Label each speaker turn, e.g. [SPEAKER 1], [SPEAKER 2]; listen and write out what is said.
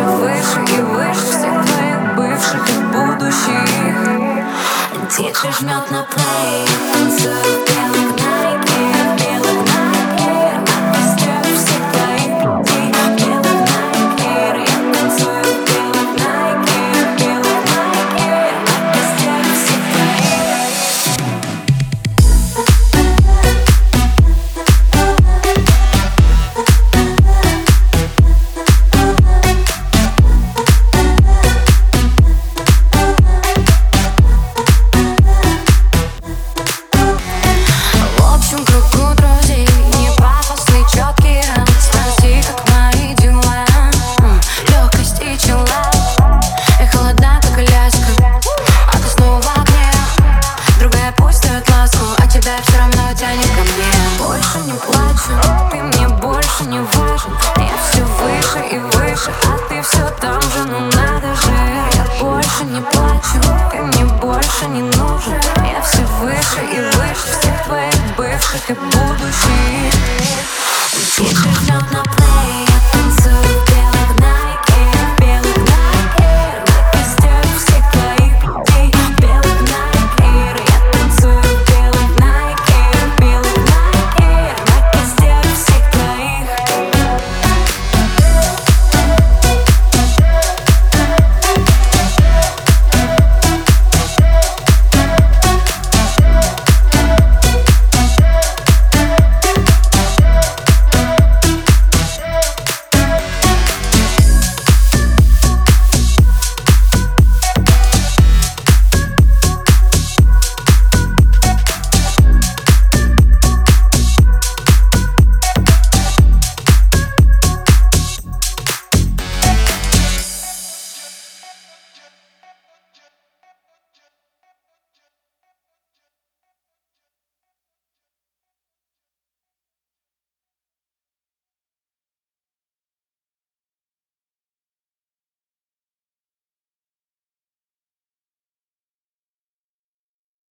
[SPEAKER 1] все выше и выше Всех твоих бывших и будущих. Дико жмет на плей, танцует белый А ты все там же, ну надо же. Я больше не плачу, ты мне больше не нужен. Я все выше и выше всех твоих бывших и будущих.